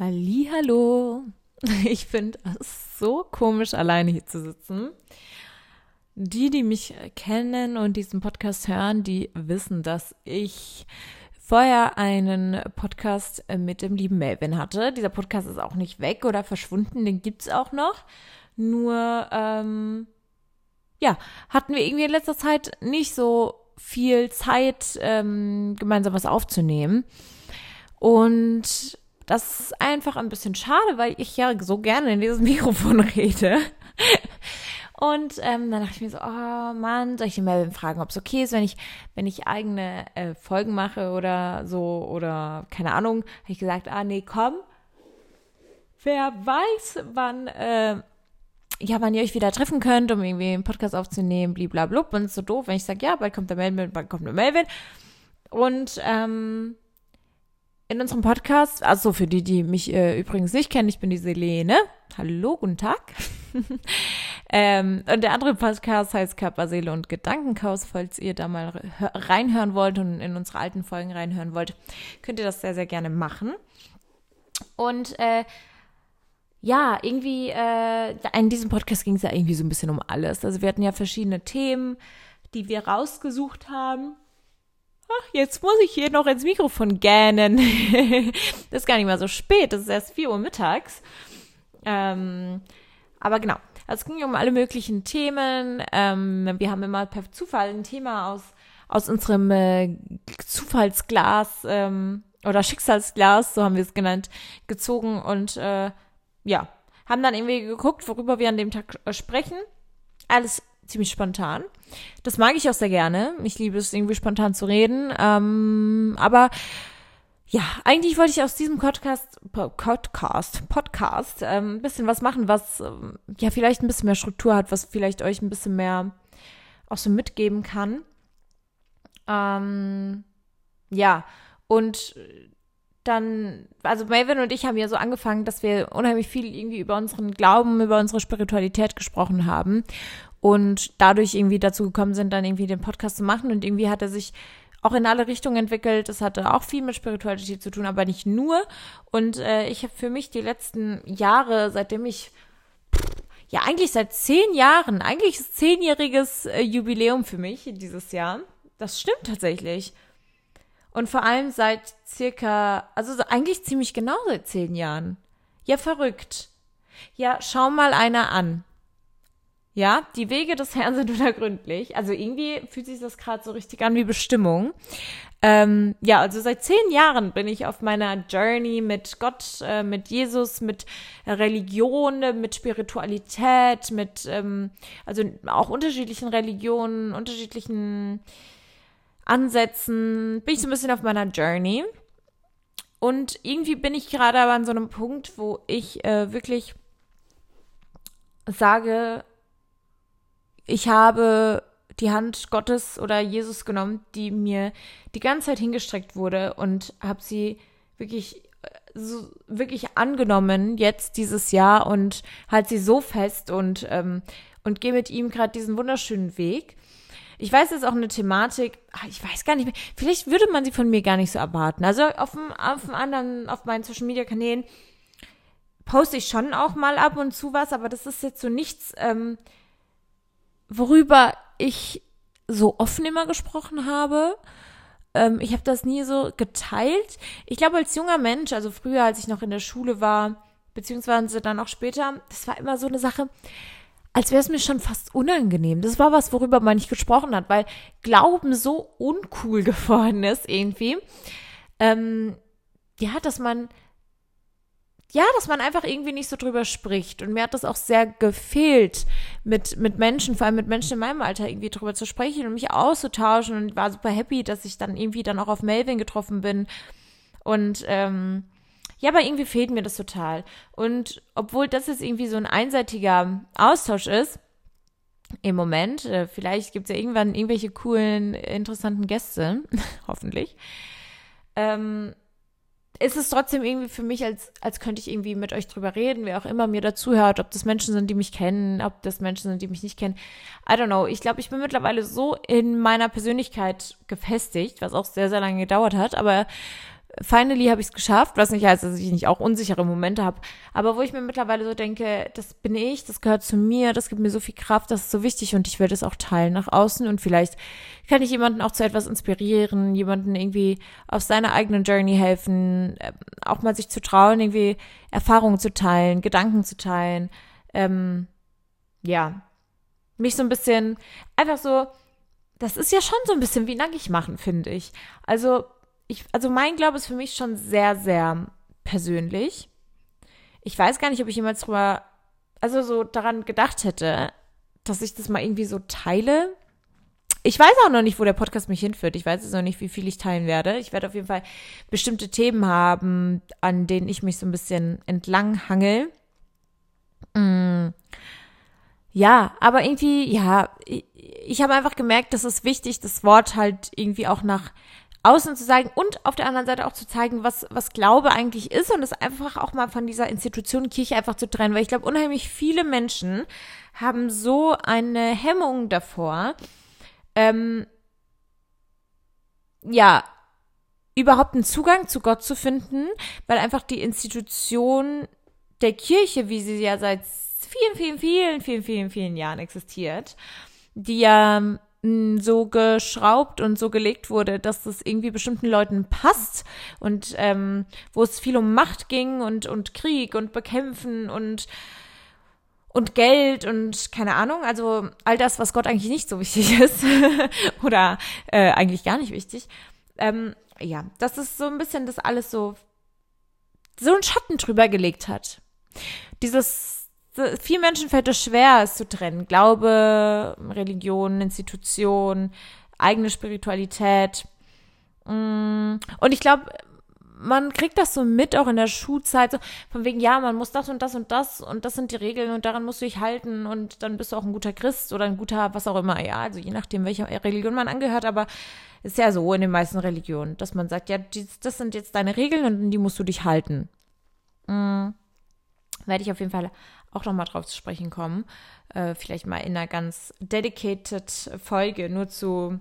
Hallo. Ich finde es so komisch, alleine hier zu sitzen. Die, die mich kennen und diesen Podcast hören, die wissen, dass ich vorher einen Podcast mit dem lieben Melvin hatte. Dieser Podcast ist auch nicht weg oder verschwunden, den gibt es auch noch. Nur, ähm, ja, hatten wir irgendwie in letzter Zeit nicht so viel Zeit, ähm, gemeinsam was aufzunehmen. Und das ist einfach ein bisschen schade, weil ich ja so gerne in dieses Mikrofon rede. Und ähm, dann dachte ich mir so, oh Mann, soll ich den Melvin fragen, ob es okay ist, wenn ich, wenn ich eigene äh, Folgen mache oder so oder keine Ahnung. Habe ich gesagt, ah nee, komm. Wer weiß, wann, äh, ja, wann ihr euch wieder treffen könnt, um irgendwie einen Podcast aufzunehmen, bliblablub. Und es ist so doof, wenn ich sage, ja, bald kommt der Melvin, bald kommt der Melvin. Und ähm, in unserem Podcast, also für die, die mich äh, übrigens nicht kennen, ich bin die Selene. Hallo, guten Tag. ähm, und der andere Podcast heißt Körper, Seele und Gedankenchaos. Falls ihr da mal reinhören wollt und in unsere alten Folgen reinhören wollt, könnt ihr das sehr, sehr gerne machen. Und äh, ja, irgendwie, äh, in diesem Podcast ging es ja irgendwie so ein bisschen um alles. Also wir hatten ja verschiedene Themen, die wir rausgesucht haben ach, jetzt muss ich hier noch ins Mikrofon gähnen. das ist gar nicht mal so spät, das ist erst 4 Uhr mittags. Ähm, aber genau, also es ging um alle möglichen Themen. Ähm, wir haben immer per Zufall ein Thema aus, aus unserem äh, Zufallsglas ähm, oder Schicksalsglas, so haben wir es genannt, gezogen und äh, ja, haben dann irgendwie geguckt, worüber wir an dem Tag sprechen. Alles ziemlich spontan. Das mag ich auch sehr gerne. Ich liebe es, irgendwie spontan zu reden. Ähm, aber ja, eigentlich wollte ich aus diesem Podcast, Podcast, Podcast ähm, ein bisschen was machen, was ähm, ja vielleicht ein bisschen mehr Struktur hat, was vielleicht euch ein bisschen mehr auch so mitgeben kann. Ähm, ja, und dann, also Melvin und ich haben ja so angefangen, dass wir unheimlich viel irgendwie über unseren Glauben, über unsere Spiritualität gesprochen haben und dadurch irgendwie dazu gekommen sind, dann irgendwie den Podcast zu machen und irgendwie hat er sich auch in alle Richtungen entwickelt. Das hatte auch viel mit Spiritualität zu tun, aber nicht nur. Und äh, ich habe für mich die letzten Jahre, seitdem ich ja eigentlich seit zehn Jahren, eigentlich ist zehnjähriges äh, Jubiläum für mich dieses Jahr. Das stimmt tatsächlich. Und vor allem seit circa, also eigentlich ziemlich genau seit zehn Jahren. Ja, verrückt. Ja, schau mal einer an. Ja, die Wege des Herrn sind unergründlich. Also irgendwie fühlt sich das gerade so richtig an wie Bestimmung. Ähm, ja, also seit zehn Jahren bin ich auf meiner Journey mit Gott, äh, mit Jesus, mit Religion, mit Spiritualität, mit ähm, also auch unterschiedlichen Religionen, unterschiedlichen Ansätzen. Bin ich so ein bisschen auf meiner Journey. Und irgendwie bin ich gerade aber an so einem Punkt, wo ich äh, wirklich sage, ich habe die Hand Gottes oder Jesus genommen, die mir die ganze Zeit hingestreckt wurde und habe sie wirklich so, wirklich angenommen jetzt dieses Jahr und halt sie so fest und ähm, und gehe mit ihm gerade diesen wunderschönen Weg. Ich weiß, es ist auch eine Thematik, ach, ich weiß gar nicht mehr, vielleicht würde man sie von mir gar nicht so erwarten. Also auf dem, auf dem anderen, auf meinen Social Media Kanälen poste ich schon auch mal ab und zu was, aber das ist jetzt so nichts, ähm, worüber ich so offen immer gesprochen habe. Ähm, ich habe das nie so geteilt. Ich glaube, als junger Mensch, also früher, als ich noch in der Schule war, beziehungsweise dann auch später, das war immer so eine Sache, als wäre es mir schon fast unangenehm. Das war was, worüber man nicht gesprochen hat, weil Glauben so uncool geworden ist irgendwie. Ähm, ja, dass man ja, dass man einfach irgendwie nicht so drüber spricht. Und mir hat das auch sehr gefehlt, mit, mit Menschen, vor allem mit Menschen in meinem Alter irgendwie drüber zu sprechen und mich auszutauschen und war super happy, dass ich dann irgendwie dann auch auf Melvin getroffen bin. Und ähm, ja, aber irgendwie fehlt mir das total. Und obwohl das jetzt irgendwie so ein einseitiger Austausch ist, im Moment, äh, vielleicht gibt es ja irgendwann irgendwelche coolen, interessanten Gäste, hoffentlich, ähm, ist es trotzdem irgendwie für mich, als, als könnte ich irgendwie mit euch drüber reden, wer auch immer mir dazuhört, ob das Menschen sind, die mich kennen, ob das Menschen sind, die mich nicht kennen. I don't know. Ich glaube, ich bin mittlerweile so in meiner Persönlichkeit gefestigt, was auch sehr, sehr lange gedauert hat, aber finally habe ich es geschafft, was nicht heißt, dass ich nicht auch unsichere Momente habe, aber wo ich mir mittlerweile so denke, das bin ich, das gehört zu mir, das gibt mir so viel Kraft, das ist so wichtig und ich werde es auch teilen nach außen. Und vielleicht kann ich jemanden auch zu etwas inspirieren, jemanden irgendwie auf seiner eigenen Journey helfen, ähm, auch mal sich zu trauen, irgendwie Erfahrungen zu teilen, Gedanken zu teilen, ähm, ja, mich so ein bisschen einfach so, das ist ja schon so ein bisschen wie nackig machen, finde ich. Also ich, also mein Glaube ist für mich schon sehr, sehr persönlich. Ich weiß gar nicht, ob ich jemals drüber, also so daran gedacht hätte, dass ich das mal irgendwie so teile. Ich weiß auch noch nicht, wo der Podcast mich hinführt. Ich weiß jetzt noch nicht, wie viel ich teilen werde. Ich werde auf jeden Fall bestimmte Themen haben, an denen ich mich so ein bisschen entlang hangel. Mm. Ja, aber irgendwie, ja, ich, ich habe einfach gemerkt, dass es wichtig, das Wort halt irgendwie auch nach außen zu zeigen und auf der anderen Seite auch zu zeigen, was, was Glaube eigentlich ist und es einfach auch mal von dieser Institution Kirche einfach zu trennen, weil ich glaube, unheimlich viele Menschen haben so eine Hemmung davor, ähm, ja, überhaupt einen Zugang zu Gott zu finden, weil einfach die Institution der Kirche, wie sie ja seit vielen, vielen, vielen, vielen, vielen, vielen Jahren existiert, die ja so geschraubt und so gelegt wurde, dass das irgendwie bestimmten Leuten passt und ähm, wo es viel um Macht ging und, und Krieg und Bekämpfen und und Geld und keine Ahnung, also all das, was Gott eigentlich nicht so wichtig ist oder äh, eigentlich gar nicht wichtig. Ähm, ja, das ist so ein bisschen das alles so so einen Schatten drüber gelegt hat. Dieses vielen Menschen fällt es schwer, es zu trennen. Glaube, Religion, Institution, eigene Spiritualität. Mm. Und ich glaube, man kriegt das so mit, auch in der Schulzeit, so von wegen, ja, man muss das und das und das und das sind die Regeln und daran musst du dich halten und dann bist du auch ein guter Christ oder ein guter, was auch immer, ja, also je nachdem, welcher Religion man angehört, aber ist ja so in den meisten Religionen, dass man sagt, ja, das sind jetzt deine Regeln und an die musst du dich halten. Mhm. Werde ich auf jeden Fall auch nochmal drauf zu sprechen kommen. Äh, vielleicht mal in einer ganz dedicated Folge nur zu,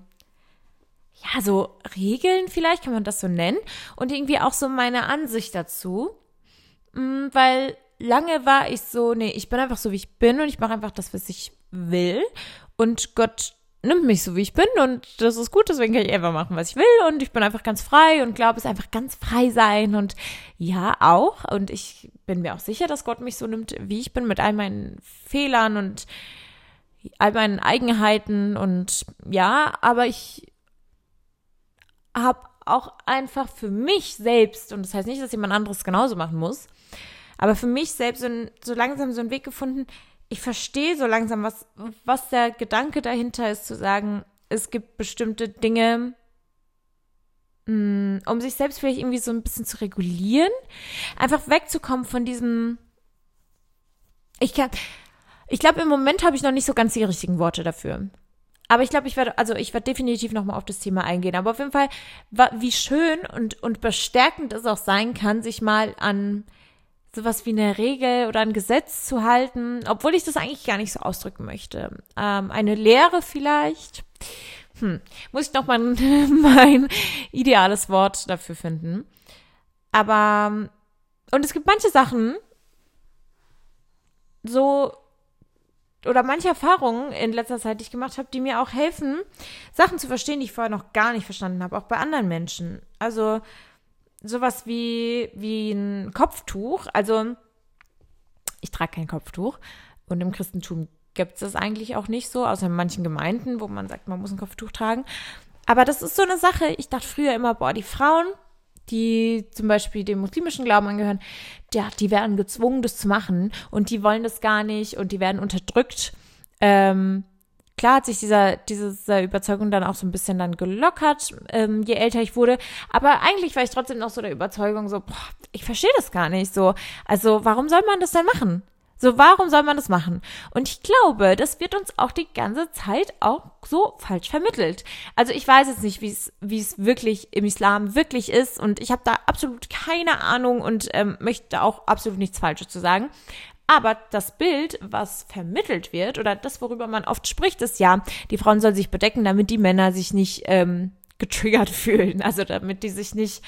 ja, so Regeln vielleicht, kann man das so nennen. Und irgendwie auch so meine Ansicht dazu. Mhm, weil lange war ich so, nee, ich bin einfach so, wie ich bin und ich mache einfach das, was ich will. Und Gott nimmt mich so, wie ich bin und das ist gut, deswegen kann ich einfach machen, was ich will und ich bin einfach ganz frei und glaube, es einfach ganz frei sein und ja, auch. Und ich bin mir auch sicher, dass Gott mich so nimmt, wie ich bin, mit all meinen Fehlern und all meinen Eigenheiten und ja, aber ich habe auch einfach für mich selbst, und das heißt nicht, dass jemand anderes genauso machen muss, aber für mich selbst so langsam so einen Weg gefunden, ich verstehe so langsam, was, was der Gedanke dahinter ist, zu sagen, es gibt bestimmte Dinge, mm, um sich selbst vielleicht irgendwie so ein bisschen zu regulieren, einfach wegzukommen von diesem, ich kann, ich glaube, im Moment habe ich noch nicht so ganz die richtigen Worte dafür. Aber ich glaube, ich werde, also ich werde definitiv nochmal auf das Thema eingehen. Aber auf jeden Fall, wie schön und, und bestärkend es auch sein kann, sich mal an sowas wie eine Regel oder ein Gesetz zu halten, obwohl ich das eigentlich gar nicht so ausdrücken möchte. Ähm, eine Lehre vielleicht. Hm, muss ich noch mal mein ideales Wort dafür finden. Aber, und es gibt manche Sachen, so, oder manche Erfahrungen in letzter Zeit, die ich gemacht habe, die mir auch helfen, Sachen zu verstehen, die ich vorher noch gar nicht verstanden habe, auch bei anderen Menschen. Also, sowas wie, wie ein Kopftuch. Also, ich trage kein Kopftuch. Und im Christentum gibt es das eigentlich auch nicht so, außer in manchen Gemeinden, wo man sagt, man muss ein Kopftuch tragen. Aber das ist so eine Sache. Ich dachte früher immer, boah, die Frauen, die zum Beispiel dem muslimischen Glauben angehören, ja, die werden gezwungen, das zu machen und die wollen das gar nicht und die werden unterdrückt. Ähm, klar hat sich dieser, diese Überzeugung dann auch so ein bisschen dann gelockert, ähm, je älter ich wurde. Aber eigentlich war ich trotzdem noch so der Überzeugung, so, boah, ich verstehe das gar nicht so. Also, warum soll man das denn machen? So, warum soll man das machen? Und ich glaube, das wird uns auch die ganze Zeit auch so falsch vermittelt. Also ich weiß jetzt nicht, wie es wie es wirklich im Islam wirklich ist und ich habe da absolut keine Ahnung und ähm, möchte auch absolut nichts Falsches zu sagen. Aber das Bild, was vermittelt wird, oder das, worüber man oft spricht, ist ja, die Frauen sollen sich bedecken, damit die Männer sich nicht ähm, getriggert fühlen. Also damit die sich nicht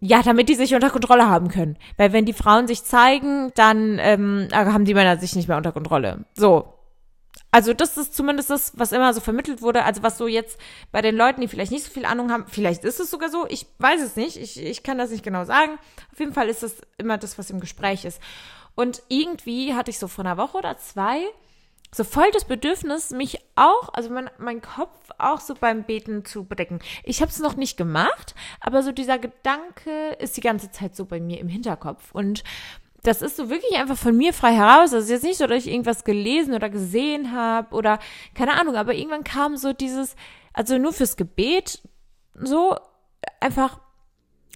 ja, damit die sich unter Kontrolle haben können. Weil wenn die Frauen sich zeigen, dann ähm, haben die Männer sich nicht mehr unter Kontrolle. So. Also das ist zumindest das, was immer so vermittelt wurde. Also was so jetzt bei den Leuten, die vielleicht nicht so viel Ahnung haben, vielleicht ist es sogar so. Ich weiß es nicht. Ich, ich kann das nicht genau sagen. Auf jeden Fall ist das immer das, was im Gespräch ist. Und irgendwie hatte ich so vor einer Woche oder zwei so voll das Bedürfnis, mich auch, also mein, mein Kopf auch so beim Beten zu bedecken. Ich habe es noch nicht gemacht, aber so dieser Gedanke ist die ganze Zeit so bei mir im Hinterkopf. Und das ist so wirklich einfach von mir frei heraus. Also jetzt nicht so, dass ich irgendwas gelesen oder gesehen habe oder keine Ahnung, aber irgendwann kam so dieses, also nur fürs Gebet, so einfach,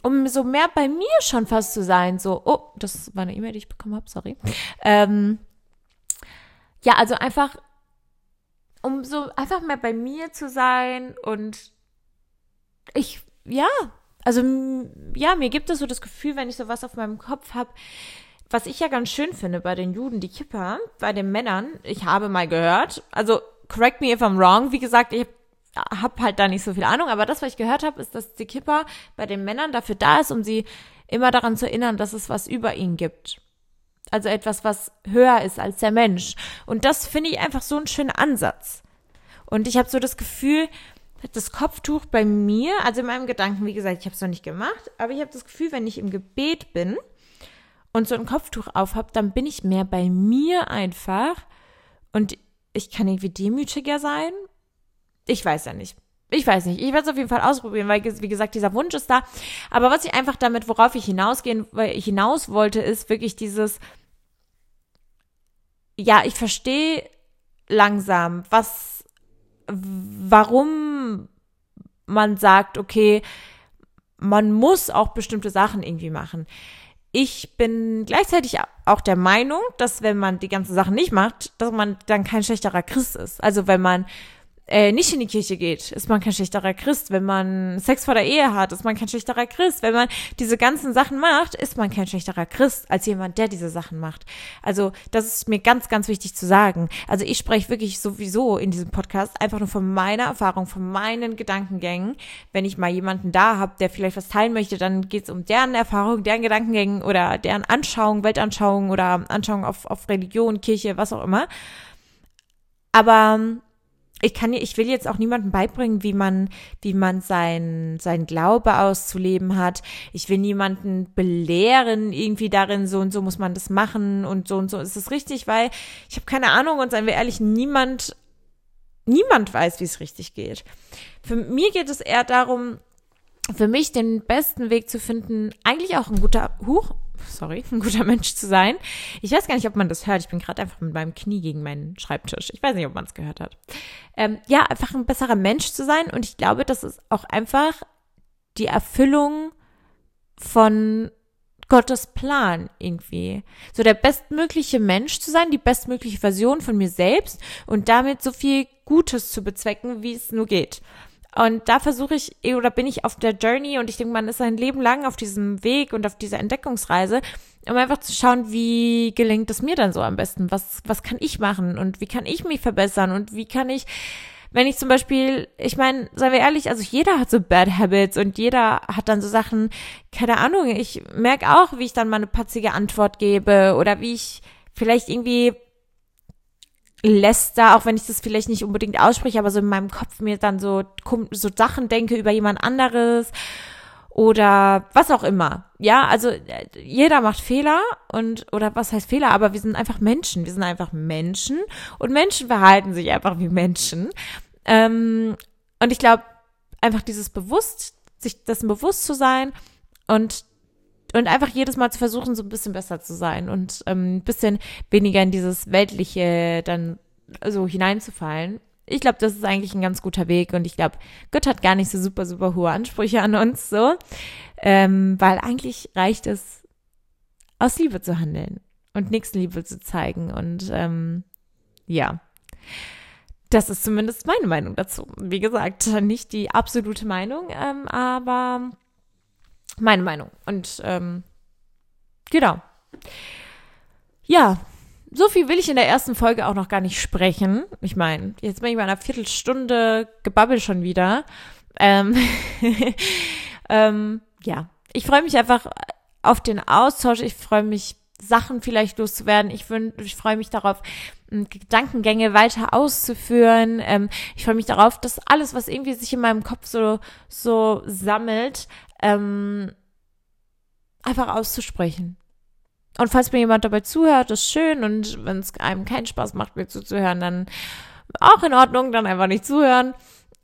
um so mehr bei mir schon fast zu sein. So, oh, das war eine E-Mail, die ich bekommen habe, sorry. Ähm, ja, also einfach, um so einfach mehr bei mir zu sein und ich, ja, also ja, mir gibt es so das Gefühl, wenn ich so was auf meinem Kopf habe, was ich ja ganz schön finde bei den Juden, die Kipper, bei den Männern, ich habe mal gehört, also correct me if I'm wrong, wie gesagt, ich habe halt da nicht so viel Ahnung, aber das, was ich gehört habe, ist, dass die Kipper bei den Männern dafür da ist, um sie immer daran zu erinnern, dass es was über ihnen gibt. Also etwas, was höher ist als der Mensch. Und das finde ich einfach so einen schönen Ansatz. Und ich habe so das Gefühl, das Kopftuch bei mir, also in meinem Gedanken, wie gesagt, ich habe es noch nicht gemacht, aber ich habe das Gefühl, wenn ich im Gebet bin und so ein Kopftuch auf habe, dann bin ich mehr bei mir einfach und ich kann irgendwie demütiger sein. Ich weiß ja nicht. Ich weiß nicht. Ich werde es auf jeden Fall ausprobieren, weil, wie gesagt, dieser Wunsch ist da. Aber was ich einfach damit, worauf ich hinausgehen, weil ich hinaus wollte, ist wirklich dieses, ja, ich verstehe langsam, was, warum man sagt, okay, man muss auch bestimmte Sachen irgendwie machen. Ich bin gleichzeitig auch der Meinung, dass wenn man die ganzen Sachen nicht macht, dass man dann kein schlechterer Christ ist. Also wenn man äh, nicht in die Kirche geht, ist man kein schlechterer Christ. Wenn man Sex vor der Ehe hat, ist man kein schlechterer Christ. Wenn man diese ganzen Sachen macht, ist man kein schlechterer Christ als jemand, der diese Sachen macht. Also das ist mir ganz, ganz wichtig zu sagen. Also ich spreche wirklich sowieso in diesem Podcast einfach nur von meiner Erfahrung, von meinen Gedankengängen. Wenn ich mal jemanden da habe, der vielleicht was teilen möchte, dann geht es um deren Erfahrung, deren Gedankengängen oder deren Anschauung, Weltanschauung oder Anschauung auf, auf Religion, Kirche, was auch immer. Aber ich kann, ich will jetzt auch niemandem beibringen, wie man, wie man sein, sein Glaube auszuleben hat. Ich will niemanden belehren, irgendwie darin, so und so muss man das machen und so und so ist es richtig, weil ich habe keine Ahnung und seien wir ehrlich, niemand, niemand weiß, wie es richtig geht. Für mir geht es eher darum, für mich den besten Weg zu finden, eigentlich auch ein guter, Huch, sorry, ein guter Mensch zu sein. Ich weiß gar nicht, ob man das hört. Ich bin gerade einfach mit meinem Knie gegen meinen Schreibtisch. Ich weiß nicht, ob man es gehört hat. Ähm, ja, einfach ein besserer Mensch zu sein. Und ich glaube, das ist auch einfach die Erfüllung von Gottes Plan irgendwie. So der bestmögliche Mensch zu sein, die bestmögliche Version von mir selbst und damit so viel Gutes zu bezwecken, wie es nur geht. Und da versuche ich, oder bin ich auf der Journey und ich denke, man ist ein Leben lang auf diesem Weg und auf dieser Entdeckungsreise, um einfach zu schauen, wie gelingt es mir dann so am besten? Was, was kann ich machen und wie kann ich mich verbessern und wie kann ich, wenn ich zum Beispiel, ich meine, seien wir ehrlich, also jeder hat so Bad Habits und jeder hat dann so Sachen, keine Ahnung, ich merke auch, wie ich dann mal eine patzige Antwort gebe oder wie ich vielleicht irgendwie läster, auch wenn ich das vielleicht nicht unbedingt ausspreche, aber so in meinem Kopf mir dann so, so Sachen denke über jemand anderes oder was auch immer. Ja, also äh, jeder macht Fehler und oder was heißt Fehler, aber wir sind einfach Menschen. Wir sind einfach Menschen und Menschen verhalten sich einfach wie Menschen. Ähm, und ich glaube, einfach dieses bewusst, sich dessen bewusst zu sein und und einfach jedes Mal zu versuchen, so ein bisschen besser zu sein und ähm, ein bisschen weniger in dieses Weltliche dann so hineinzufallen. Ich glaube, das ist eigentlich ein ganz guter Weg und ich glaube, Gott hat gar nicht so super, super hohe Ansprüche an uns, so, ähm, weil eigentlich reicht es, aus Liebe zu handeln und Nächstenliebe zu zeigen und ähm, ja. Das ist zumindest meine Meinung dazu. Wie gesagt, nicht die absolute Meinung, ähm, aber meine Meinung. Und ähm, genau. Ja, so viel will ich in der ersten Folge auch noch gar nicht sprechen. Ich meine, jetzt bin ich bei einer Viertelstunde gebabbelt schon wieder. Ähm, ähm, ja, ich freue mich einfach auf den Austausch. Ich freue mich, Sachen vielleicht loszuwerden. Ich, ich freue mich darauf, Gedankengänge weiter auszuführen. Ähm, ich freue mich darauf, dass alles, was irgendwie sich in meinem Kopf so, so sammelt, ähm, einfach auszusprechen. Und falls mir jemand dabei zuhört, ist schön. Und wenn es einem keinen Spaß macht, mir zuzuhören, dann auch in Ordnung, dann einfach nicht zuhören.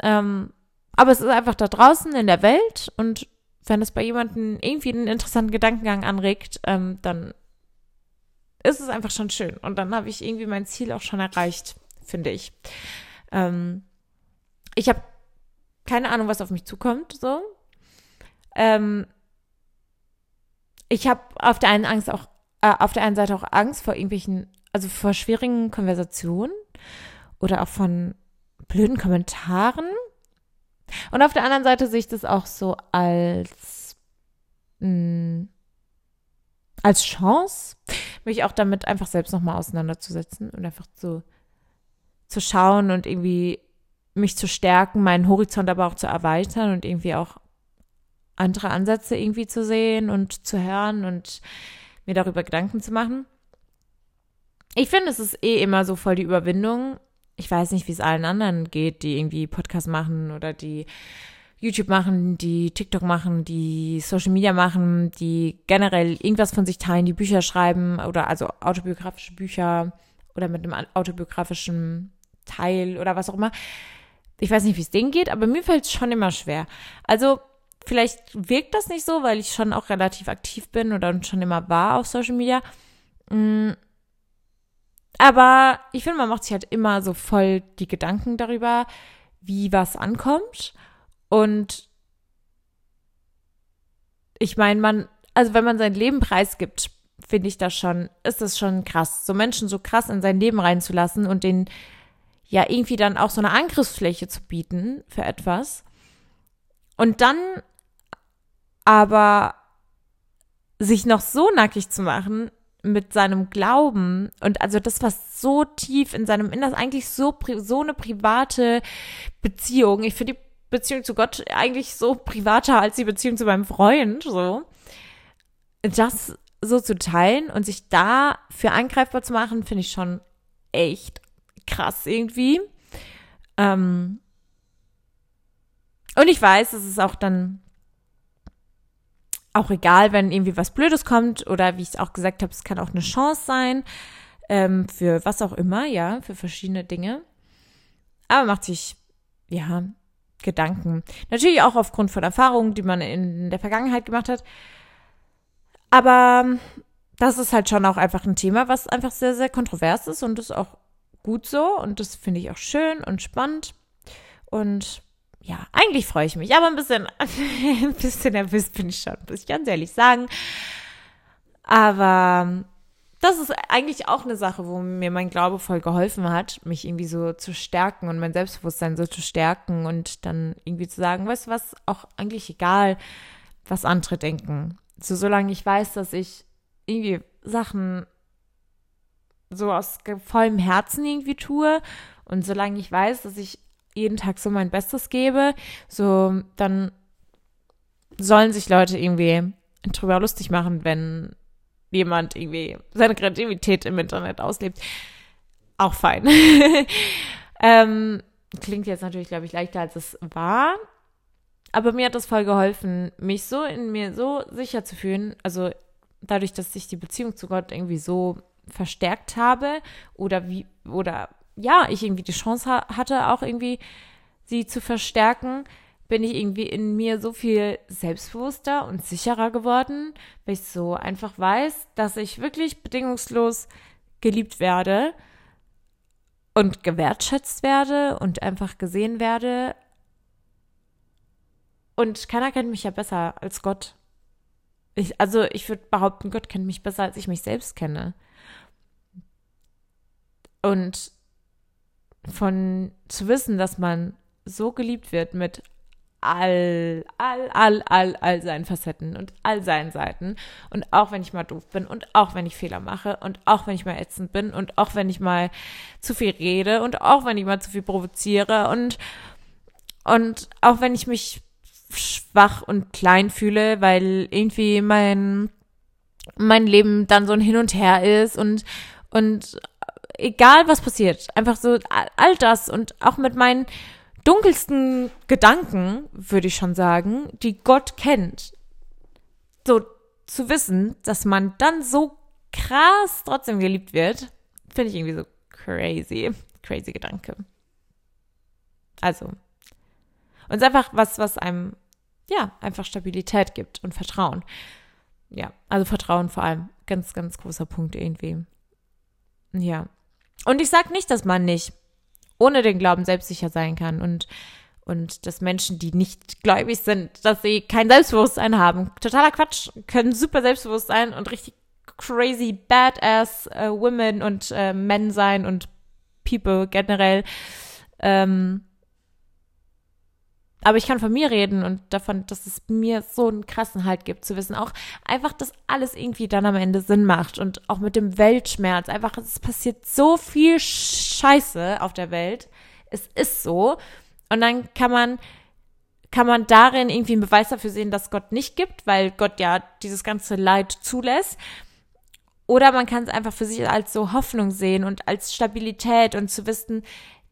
Ähm, aber es ist einfach da draußen in der Welt und wenn es bei jemandem irgendwie einen interessanten Gedankengang anregt, ähm, dann ist es einfach schon schön. Und dann habe ich irgendwie mein Ziel auch schon erreicht, finde ich. Ähm, ich habe keine Ahnung, was auf mich zukommt, so. Ähm, ich habe auf der einen Angst auch, äh, auf der einen Seite auch Angst vor irgendwelchen, also vor schwierigen Konversationen oder auch von blöden Kommentaren. Und auf der anderen Seite sehe ich das auch so als, mh, mm, als Chance, mich auch damit einfach selbst nochmal auseinanderzusetzen und einfach zu, zu schauen und irgendwie mich zu stärken, meinen Horizont aber auch zu erweitern und irgendwie auch andere Ansätze irgendwie zu sehen und zu hören und mir darüber Gedanken zu machen. Ich finde, es ist eh immer so voll die Überwindung, ich weiß nicht, wie es allen anderen geht, die irgendwie Podcast machen oder die YouTube machen, die TikTok machen, die Social Media machen, die generell irgendwas von sich teilen, die Bücher schreiben oder also autobiografische Bücher oder mit einem autobiografischen Teil oder was auch immer. Ich weiß nicht, wie es denen geht, aber mir fällt es schon immer schwer. Also vielleicht wirkt das nicht so, weil ich schon auch relativ aktiv bin oder schon immer war auf Social Media. Mm, aber ich finde, man macht sich halt immer so voll die Gedanken darüber, wie was ankommt. Und ich meine, man, also wenn man sein Leben preisgibt, finde ich das schon, ist das schon krass, so Menschen so krass in sein Leben reinzulassen und den ja irgendwie dann auch so eine Angriffsfläche zu bieten für etwas. Und dann aber sich noch so nackig zu machen, mit seinem Glauben und also das, was so tief in seinem Inneren, eigentlich so, so eine private Beziehung. Ich finde die Beziehung zu Gott eigentlich so privater als die Beziehung zu meinem Freund, so. Das so zu teilen und sich da für angreifbar zu machen, finde ich schon echt krass irgendwie. Ähm und ich weiß, es ist auch dann auch egal, wenn irgendwie was Blödes kommt oder wie ich es auch gesagt habe, es kann auch eine Chance sein ähm, für was auch immer, ja, für verschiedene Dinge. Aber macht sich, ja, Gedanken. Natürlich auch aufgrund von Erfahrungen, die man in der Vergangenheit gemacht hat. Aber das ist halt schon auch einfach ein Thema, was einfach sehr, sehr kontrovers ist und ist auch gut so und das finde ich auch schön und spannend. Und ja, eigentlich freue ich mich, aber ein bisschen, ein bisschen nervös bin ich schon, muss ich ganz ehrlich sagen. Aber das ist eigentlich auch eine Sache, wo mir mein Glaube voll geholfen hat, mich irgendwie so zu stärken und mein Selbstbewusstsein so zu stärken und dann irgendwie zu sagen, weißt du was, auch eigentlich egal, was andere denken. So, solange ich weiß, dass ich irgendwie Sachen so aus vollem Herzen irgendwie tue und solange ich weiß, dass ich jeden Tag so mein Bestes gebe, so dann sollen sich Leute irgendwie drüber lustig machen, wenn jemand irgendwie seine Kreativität im Internet auslebt. Auch fein. ähm, klingt jetzt natürlich, glaube ich, leichter, als es war. Aber mir hat das voll geholfen, mich so in mir so sicher zu fühlen. Also dadurch, dass ich die Beziehung zu Gott irgendwie so verstärkt habe oder wie, oder ja, ich irgendwie die Chance ha hatte, auch irgendwie sie zu verstärken, bin ich irgendwie in mir so viel selbstbewusster und sicherer geworden, weil ich so einfach weiß, dass ich wirklich bedingungslos geliebt werde und gewertschätzt werde und einfach gesehen werde. Und keiner kennt mich ja besser als Gott. Ich, also ich würde behaupten, Gott kennt mich besser, als ich mich selbst kenne. Und von zu wissen, dass man so geliebt wird mit all, all, all, all, all seinen Facetten und all seinen Seiten. Und auch wenn ich mal doof bin und auch wenn ich Fehler mache und auch wenn ich mal ätzend bin und auch wenn ich mal zu viel rede und auch wenn ich mal zu viel provoziere und, und auch wenn ich mich schwach und klein fühle, weil irgendwie mein, mein Leben dann so ein Hin und Her ist und, und egal was passiert, einfach so all das und auch mit meinen dunkelsten Gedanken, würde ich schon sagen, die Gott kennt. So zu wissen, dass man dann so krass trotzdem geliebt wird, finde ich irgendwie so crazy. Crazy Gedanke. Also. Und es ist einfach was, was einem, ja, einfach Stabilität gibt und Vertrauen. Ja, also Vertrauen vor allem. Ganz, ganz großer Punkt irgendwie. Ja. Und ich sage nicht, dass man nicht ohne den Glauben selbstsicher sein kann und und dass Menschen, die nicht gläubig sind, dass sie kein Selbstbewusstsein haben. Totaler Quatsch, können super selbstbewusst sein und richtig crazy badass äh, Women und äh, Men sein und People generell. Ähm, aber ich kann von mir reden und davon, dass es mir so einen krassen Halt gibt, zu wissen auch einfach, dass alles irgendwie dann am Ende Sinn macht und auch mit dem Weltschmerz. Einfach, es passiert so viel Scheiße auf der Welt. Es ist so. Und dann kann man, kann man darin irgendwie einen Beweis dafür sehen, dass Gott nicht gibt, weil Gott ja dieses ganze Leid zulässt. Oder man kann es einfach für sich als so Hoffnung sehen und als Stabilität und zu wissen,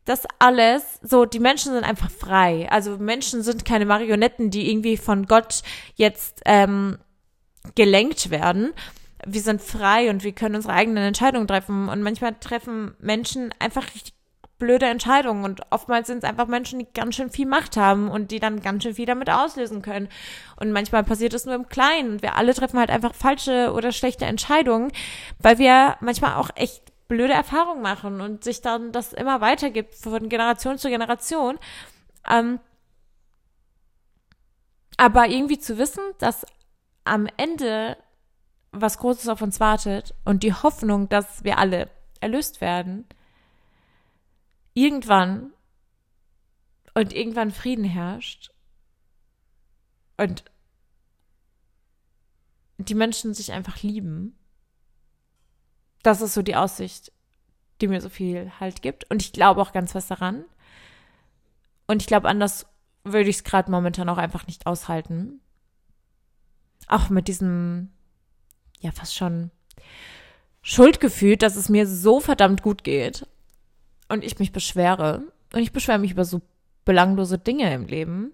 das alles, so, die Menschen sind einfach frei. Also Menschen sind keine Marionetten, die irgendwie von Gott jetzt ähm, gelenkt werden. Wir sind frei und wir können unsere eigenen Entscheidungen treffen. Und manchmal treffen Menschen einfach richtig blöde Entscheidungen. Und oftmals sind es einfach Menschen, die ganz schön viel Macht haben und die dann ganz schön viel damit auslösen können. Und manchmal passiert es nur im Kleinen. Und wir alle treffen halt einfach falsche oder schlechte Entscheidungen, weil wir manchmal auch echt blöde Erfahrungen machen und sich dann das immer weitergibt von Generation zu Generation. Ähm, aber irgendwie zu wissen, dass am Ende was Großes auf uns wartet und die Hoffnung, dass wir alle erlöst werden, irgendwann und irgendwann Frieden herrscht und die Menschen sich einfach lieben das ist so die Aussicht, die mir so viel Halt gibt. Und ich glaube auch ganz fest daran. Und ich glaube, anders würde ich es gerade momentan auch einfach nicht aushalten. Auch mit diesem, ja, fast schon Schuldgefühl, dass es mir so verdammt gut geht. Und ich mich beschwere. Und ich beschwere mich über so belanglose Dinge im Leben.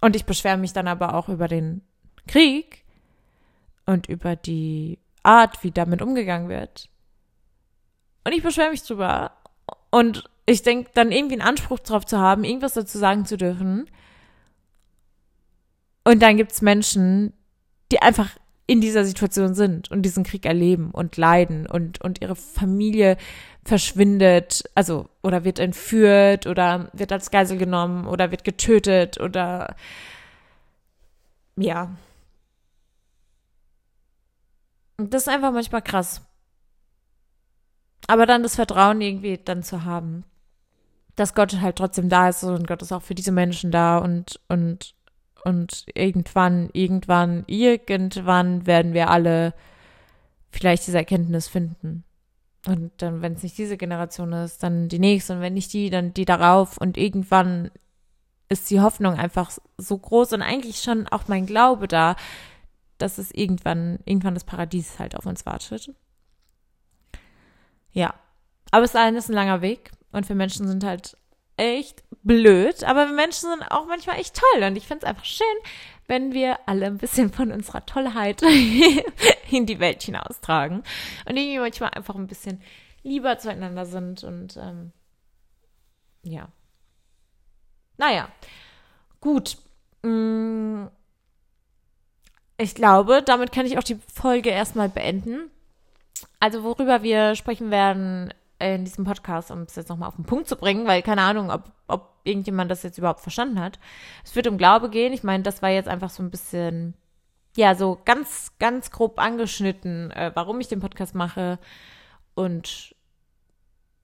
Und ich beschwere mich dann aber auch über den Krieg und über die Art, wie damit umgegangen wird. Und ich beschwere mich drüber. Und ich denke, dann irgendwie einen Anspruch drauf zu haben, irgendwas dazu sagen zu dürfen. Und dann gibt es Menschen, die einfach in dieser Situation sind und diesen Krieg erleben und leiden und, und ihre Familie verschwindet, also oder wird entführt oder wird als Geisel genommen oder wird getötet oder ja, das ist einfach manchmal krass. Aber dann das Vertrauen irgendwie dann zu haben, dass Gott halt trotzdem da ist und Gott ist auch für diese Menschen da und, und, und irgendwann, irgendwann, irgendwann werden wir alle vielleicht diese Erkenntnis finden. Und dann, wenn es nicht diese Generation ist, dann die nächste und wenn nicht die, dann die darauf und irgendwann ist die Hoffnung einfach so groß und eigentlich schon auch mein Glaube da, dass es irgendwann, irgendwann das Paradies halt auf uns wartet. Ja. Aber es ist ein langer Weg und wir Menschen sind halt echt blöd, aber wir Menschen sind auch manchmal echt toll und ich finde es einfach schön, wenn wir alle ein bisschen von unserer Tollheit in die Welt hinaustragen und irgendwie manchmal einfach ein bisschen lieber zueinander sind und ähm, ja. Naja, gut. Mm, ich glaube, damit kann ich auch die Folge erstmal beenden. Also worüber wir sprechen werden in diesem Podcast, um es jetzt nochmal auf den Punkt zu bringen, weil keine Ahnung, ob, ob irgendjemand das jetzt überhaupt verstanden hat. Es wird um Glaube gehen. Ich meine, das war jetzt einfach so ein bisschen, ja, so ganz, ganz grob angeschnitten, äh, warum ich den Podcast mache. Und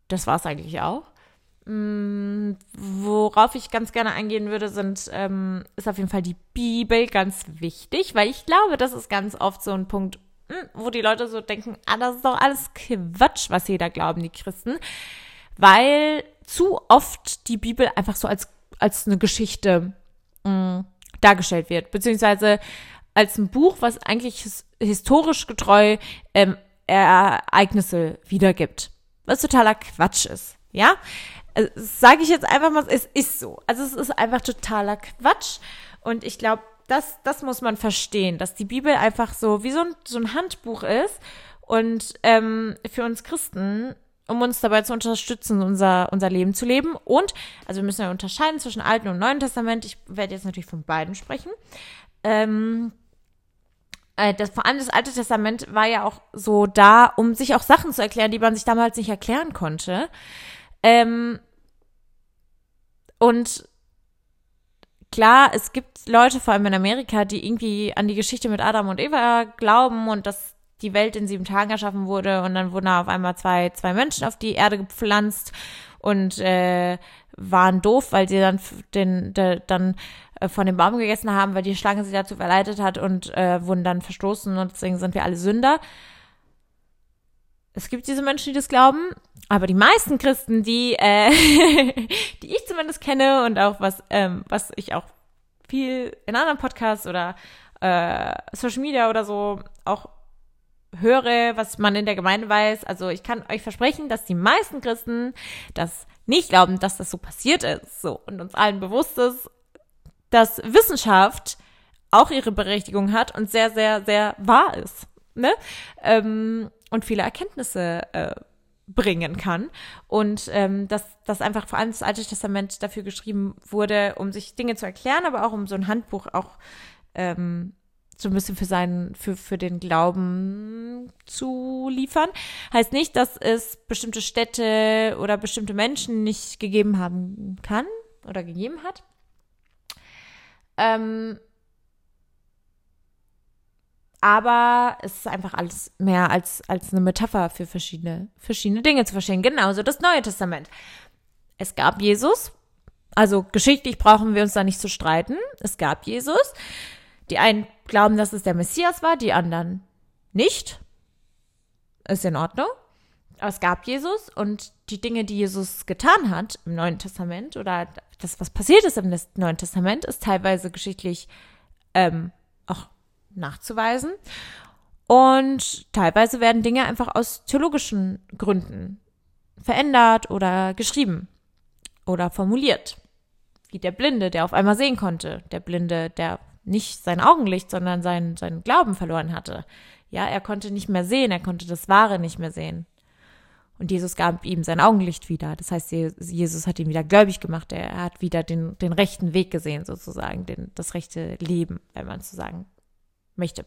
das war es eigentlich auch. Mm, worauf ich ganz gerne eingehen würde, sind, ähm, ist auf jeden Fall die Bibel ganz wichtig, weil ich glaube, das ist ganz oft so ein Punkt, hm, wo die Leute so denken, ah, das ist doch alles Quatsch, was jeder glauben, die Christen, weil zu oft die Bibel einfach so als, als eine Geschichte mh, mm, dargestellt wird, beziehungsweise als ein Buch, was eigentlich his historisch getreu ähm, Ereignisse wiedergibt. Was totaler Quatsch ist. Ja? Also, Sage ich jetzt einfach mal, es ist so. Also es ist einfach totaler Quatsch. Und ich glaube, das, das muss man verstehen, dass die Bibel einfach so wie so ein, so ein Handbuch ist und ähm, für uns Christen, um uns dabei zu unterstützen, unser, unser Leben zu leben. Und, also wir müssen ja unterscheiden zwischen Alten und Neuen Testament. Ich werde jetzt natürlich von beiden sprechen. Ähm, äh, das, vor allem das Alte Testament war ja auch so da, um sich auch Sachen zu erklären, die man sich damals nicht erklären konnte. Ähm, und klar, es gibt Leute, vor allem in Amerika, die irgendwie an die Geschichte mit Adam und Eva glauben und dass die Welt in sieben Tagen erschaffen wurde und dann wurden auf einmal zwei, zwei Menschen auf die Erde gepflanzt und äh, waren doof, weil sie dann den, de, dann äh, von dem Baum gegessen haben, weil die Schlange sie dazu verleitet hat und äh, wurden dann verstoßen und deswegen sind wir alle Sünder. Es gibt diese Menschen, die das glauben, aber die meisten Christen, die, äh, die ich zumindest kenne und auch was, ähm, was ich auch viel in anderen Podcasts oder äh, Social Media oder so auch höre, was man in der Gemeinde weiß. Also ich kann euch versprechen, dass die meisten Christen das nicht glauben, dass das so passiert ist. So und uns allen bewusst ist, dass Wissenschaft auch ihre Berechtigung hat und sehr, sehr, sehr wahr ist. Ne? Ähm, und viele Erkenntnisse äh, bringen kann. Und ähm, dass, dass einfach vor allem das Alte Testament dafür geschrieben wurde, um sich Dinge zu erklären, aber auch um so ein Handbuch auch ähm, so ein bisschen für seinen, für, für den Glauben zu liefern. Heißt nicht, dass es bestimmte Städte oder bestimmte Menschen nicht gegeben haben kann oder gegeben hat. Ähm, aber es ist einfach alles mehr als, als eine Metapher für verschiedene, verschiedene Dinge zu verstehen. Genauso das Neue Testament. Es gab Jesus. Also geschichtlich brauchen wir uns da nicht zu streiten. Es gab Jesus. Die einen glauben, dass es der Messias war, die anderen nicht. Ist in Ordnung. Aber es gab Jesus und die Dinge, die Jesus getan hat im Neuen Testament oder das, was passiert ist im Neuen Testament, ist teilweise geschichtlich ähm, auch nachzuweisen. Und teilweise werden Dinge einfach aus theologischen Gründen verändert oder geschrieben oder formuliert. Wie der Blinde, der auf einmal sehen konnte. Der Blinde, der nicht sein Augenlicht, sondern seinen, seinen Glauben verloren hatte. Ja, er konnte nicht mehr sehen, er konnte das Wahre nicht mehr sehen. Und Jesus gab ihm sein Augenlicht wieder. Das heißt, Jesus hat ihn wieder gläubig gemacht. Er hat wieder den, den rechten Weg gesehen, sozusagen, den, das rechte Leben, wenn man so sagen möchte.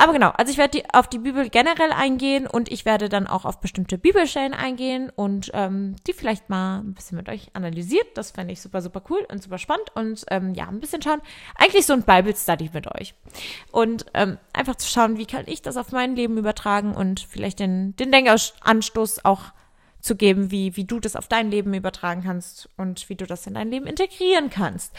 Aber genau, also ich werde die, auf die Bibel generell eingehen und ich werde dann auch auf bestimmte Bibelstellen eingehen und ähm, die vielleicht mal ein bisschen mit euch analysiert. Das fände ich super, super cool und super spannend und ähm, ja, ein bisschen schauen. Eigentlich so ein Bible Study mit euch. Und ähm, einfach zu schauen, wie kann ich das auf mein Leben übertragen und vielleicht den, den Denkanstoß auch zu geben, wie, wie du das auf dein Leben übertragen kannst und wie du das in dein Leben integrieren kannst.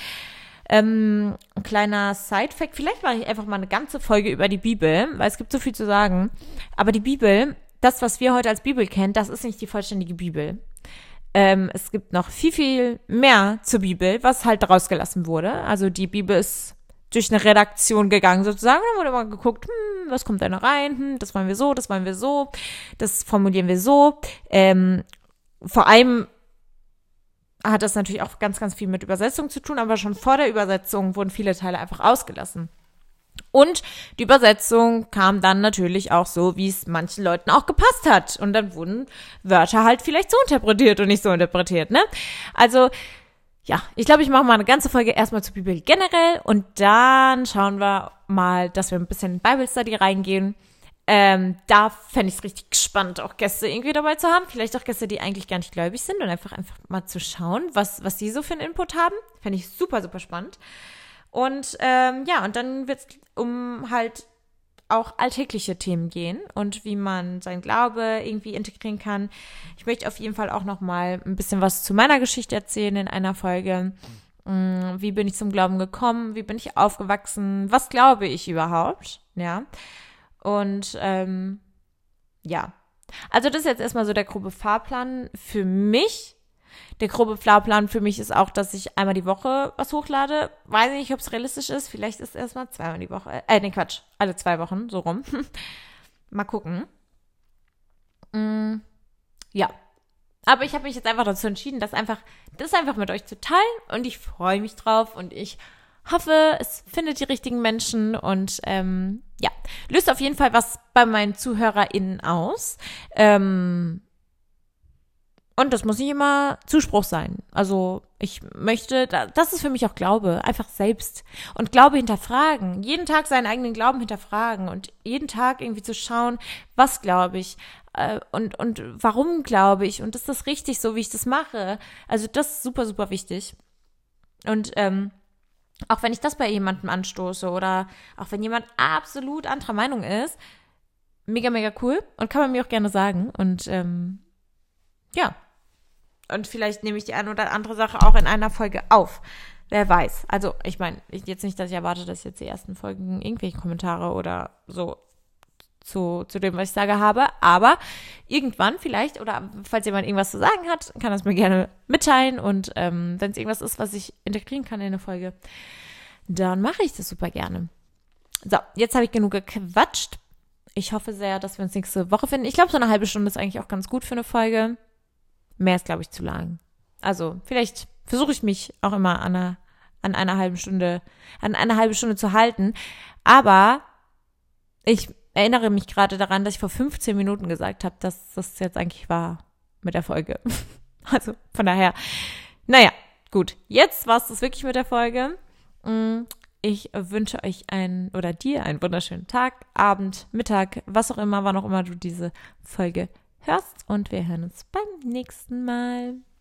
Ähm, ein kleiner Side-Fact, vielleicht mache ich einfach mal eine ganze Folge über die Bibel, weil es gibt so viel zu sagen. Aber die Bibel, das, was wir heute als Bibel kennen, das ist nicht die vollständige Bibel. Ähm, es gibt noch viel, viel mehr zur Bibel, was halt rausgelassen wurde. Also die Bibel ist durch eine Redaktion gegangen sozusagen. Da wurde mal geguckt, hm, was kommt da noch rein? Hm, das wollen wir so, das wollen wir so, das formulieren wir so. Ähm, vor allem hat das natürlich auch ganz, ganz viel mit Übersetzung zu tun, aber schon vor der Übersetzung wurden viele Teile einfach ausgelassen. Und die Übersetzung kam dann natürlich auch so, wie es manchen Leuten auch gepasst hat. Und dann wurden Wörter halt vielleicht so interpretiert und nicht so interpretiert, ne? Also, ja, ich glaube, ich mache mal eine ganze Folge erstmal zur Bibel generell und dann schauen wir mal, dass wir ein bisschen in Bible Study reingehen ähm, da fände ich es richtig spannend, auch Gäste irgendwie dabei zu haben. Vielleicht auch Gäste, die eigentlich gar nicht gläubig sind und einfach, einfach mal zu schauen, was, was sie so für einen Input haben. Fände ich super, super spannend. Und ähm, ja, und dann wird es um halt auch alltägliche Themen gehen und wie man sein Glaube irgendwie integrieren kann. Ich möchte auf jeden Fall auch noch mal ein bisschen was zu meiner Geschichte erzählen in einer Folge. Mm, wie bin ich zum Glauben gekommen? Wie bin ich aufgewachsen? Was glaube ich überhaupt? Ja. Und ähm, ja. Also das ist jetzt erstmal so der grobe Fahrplan für mich. Der grobe Fahrplan für mich ist auch, dass ich einmal die Woche was hochlade. Weiß nicht, ob es realistisch ist. Vielleicht ist es erstmal zweimal die Woche. Äh, nee, Quatsch. Alle zwei Wochen, so rum. Mal gucken. Mm, ja. Aber ich habe mich jetzt einfach dazu entschieden, das einfach, das einfach mit euch zu teilen. Und ich freue mich drauf und ich hoffe, es findet die richtigen Menschen und ähm, ja, löst auf jeden Fall was bei meinen ZuhörerInnen aus. Ähm, und das muss nicht immer Zuspruch sein. Also ich möchte, das ist für mich auch Glaube, einfach selbst. Und Glaube hinterfragen. Jeden Tag seinen eigenen Glauben hinterfragen und jeden Tag irgendwie zu schauen, was glaube ich äh, und, und warum glaube ich und ist das richtig so, wie ich das mache. Also das ist super, super wichtig. Und ähm, auch wenn ich das bei jemandem anstoße oder auch wenn jemand absolut anderer Meinung ist, mega, mega cool und kann man mir auch gerne sagen. Und ähm, ja. Und vielleicht nehme ich die eine oder andere Sache auch in einer Folge auf. Wer weiß. Also, ich meine, jetzt nicht, dass ich erwarte, dass jetzt die ersten Folgen irgendwelche Kommentare oder so zu, zu dem, was ich sage, habe. Aber irgendwann vielleicht, oder falls jemand irgendwas zu sagen hat, kann das mir gerne mitteilen. Und ähm, wenn es irgendwas ist, was ich integrieren kann in eine Folge, dann mache ich das super gerne. So, jetzt habe ich genug gequatscht. Ich hoffe sehr, dass wir uns nächste Woche finden. Ich glaube, so eine halbe Stunde ist eigentlich auch ganz gut für eine Folge. Mehr ist, glaube ich, zu lang. Also, vielleicht versuche ich mich auch immer an einer, an einer halben Stunde, an eine halbe Stunde zu halten. Aber ich erinnere mich gerade daran, dass ich vor 15 Minuten gesagt habe, dass das jetzt eigentlich war mit der Folge. Also von daher, naja, gut. Jetzt war es das wirklich mit der Folge. Mm, ich wünsche euch einen oder dir einen wunderschönen Tag, Abend, Mittag, was auch immer, wann auch immer du diese Folge hörst. Und wir hören uns beim nächsten Mal.